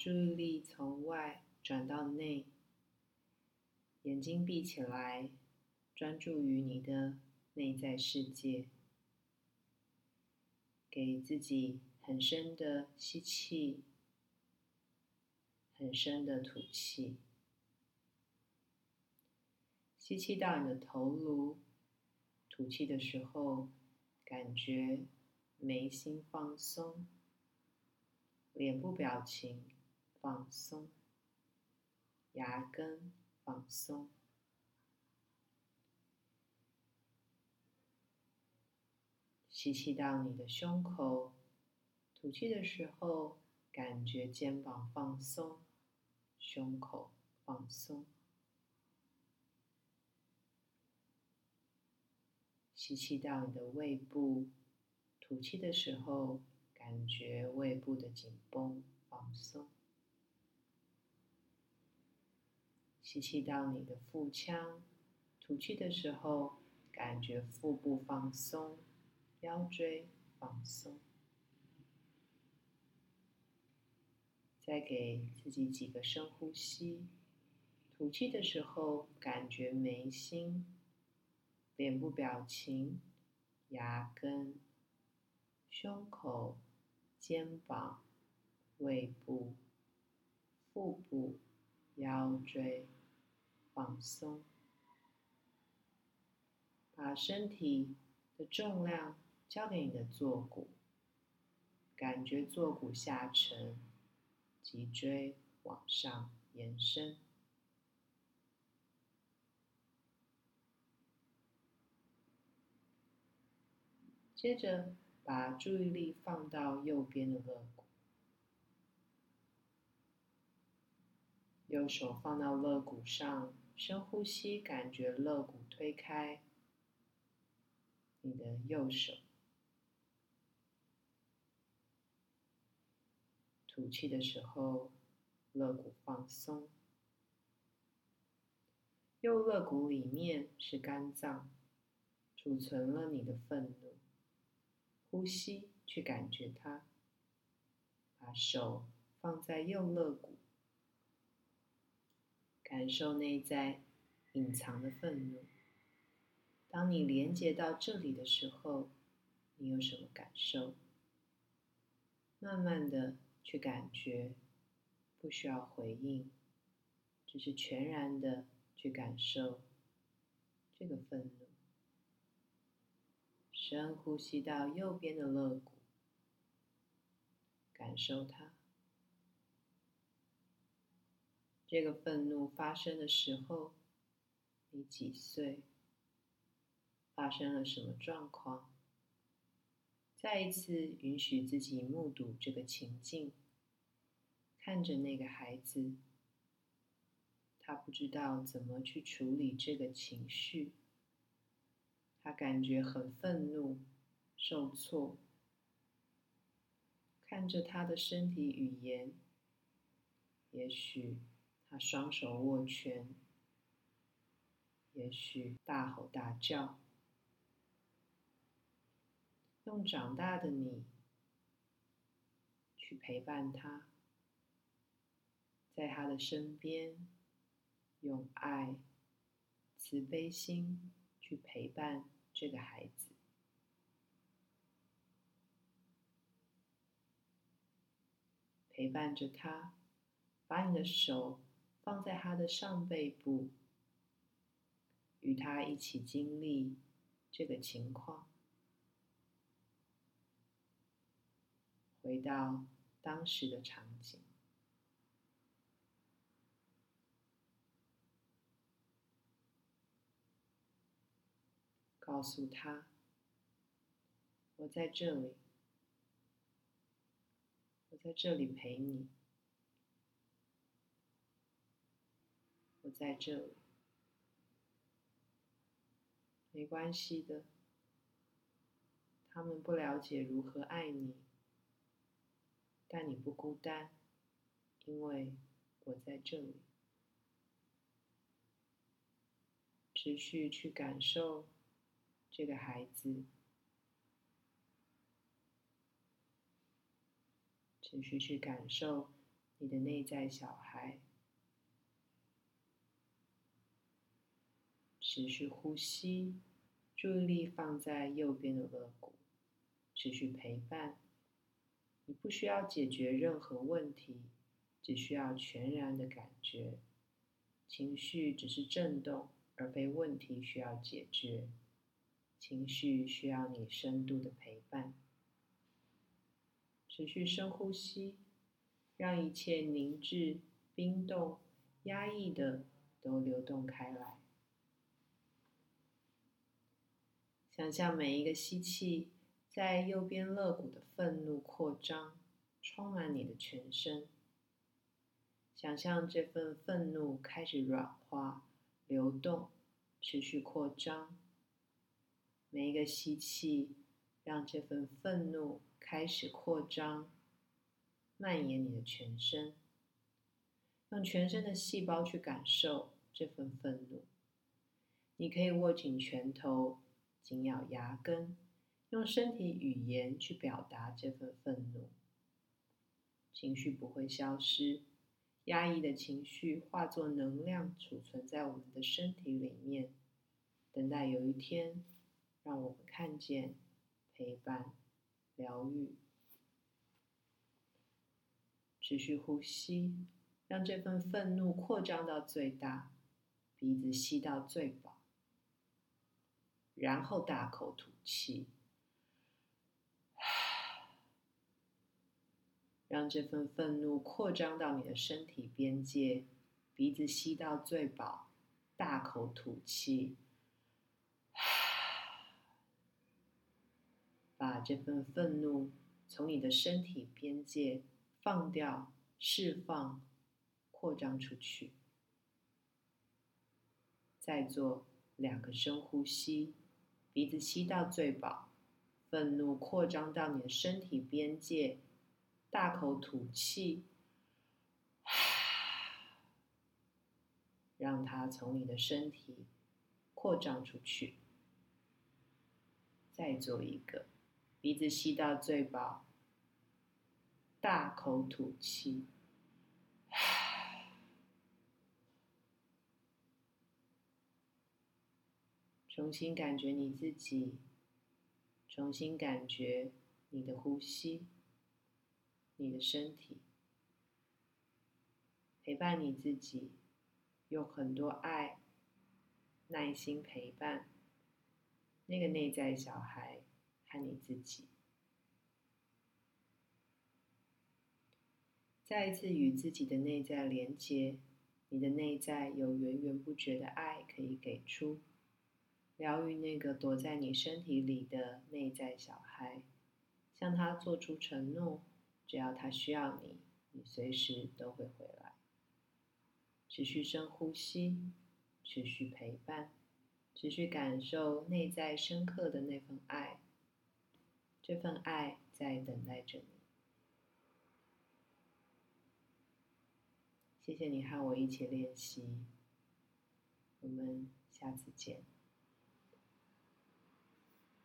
注意力从外转到内，眼睛闭起来，专注于你的内在世界。给自己很深的吸气，很深的吐气。吸气到你的头颅，吐气的时候，感觉眉心放松，脸部表情放松，牙根放松。吸气到你的胸口，吐气的时候，感觉肩膀放松，胸口放松。吸气到你的胃部，吐气的时候，感觉胃部的紧绷放松。吸气到你的腹腔，吐气的时候，感觉腹部放松。腰椎放松，再给自己几个深呼吸。吐气的时候，感觉眉心、脸部表情、牙根、胸口、肩膀、胃部、腹部、腰椎放松，把身体的重量。交给你的坐骨，感觉坐骨下沉，脊椎往上延伸。接着，把注意力放到右边的肋骨，右手放到肋骨上，深呼吸，感觉肋骨推开你的右手。吐气的时候，肋骨放松。右肋骨里面是肝脏，储存了你的愤怒。呼吸，去感觉它。把手放在右肋骨，感受内在隐藏的愤怒。当你连接到这里的时候，你有什么感受？慢慢的。去感觉，不需要回应，只是全然的去感受这个愤怒。深呼吸到右边的肋骨，感受它。这个愤怒发生的时候，你几岁？发生了什么状况？再一次允许自己目睹这个情境，看着那个孩子，他不知道怎么去处理这个情绪，他感觉很愤怒、受挫。看着他的身体语言，也许他双手握拳，也许大吼大叫。用长大的你去陪伴他，在他的身边，用爱、慈悲心去陪伴这个孩子，陪伴着他，把你的手放在他的上背部，与他一起经历这个情况。回到当时的场景，告诉他：“我在这里，我在这里陪你，我在这里，没关系的。他们不了解如何爱你。”但你不孤单，因为我在这里。持续去感受这个孩子，持续去感受你的内在小孩。持续呼吸，注意力放在右边的肋骨，持续陪伴。你不需要解决任何问题，只需要全然的感觉。情绪只是震动，而非问题需要解决。情绪需要你深度的陪伴。持续深呼吸，让一切凝滞、冰冻、压抑的都流动开来。想象每一个吸气。在右边肋骨的愤怒扩张，充满你的全身。想象这份愤怒开始软化、流动、持续扩张。每一个吸气，让这份愤怒开始扩张，蔓延你的全身。用全身的细胞去感受这份愤怒。你可以握紧拳头，紧咬牙根。用身体语言去表达这份愤怒，情绪不会消失，压抑的情绪化作能量储存在我们的身体里面，等待有一天让我们看见、陪伴、疗愈。持续呼吸，让这份愤怒扩张到最大，鼻子吸到最饱，然后大口吐气。让这份愤怒扩张到你的身体边界，鼻子吸到最饱，大口吐气，把这份愤怒从你的身体边界放掉、释放、扩张出去。再做两个深呼吸，鼻子吸到最饱，愤怒扩张到你的身体边界。大口吐气，让它从你的身体扩张出去。再做一个，鼻子吸到最饱，大口吐气，重新感觉你自己，重新感觉你的呼吸。你的身体，陪伴你自己，用很多爱、耐心陪伴那个内在小孩和你自己。再一次与自己的内在连接，你的内在有源源不绝的爱可以给出，疗愈那个躲在你身体里的内在小孩，向他做出承诺。只要他需要你，你随时都会回来。持续深呼吸，持续陪伴，持续感受内在深刻的那份爱。这份爱在等待着你。谢谢你和我一起练习，我们下次见。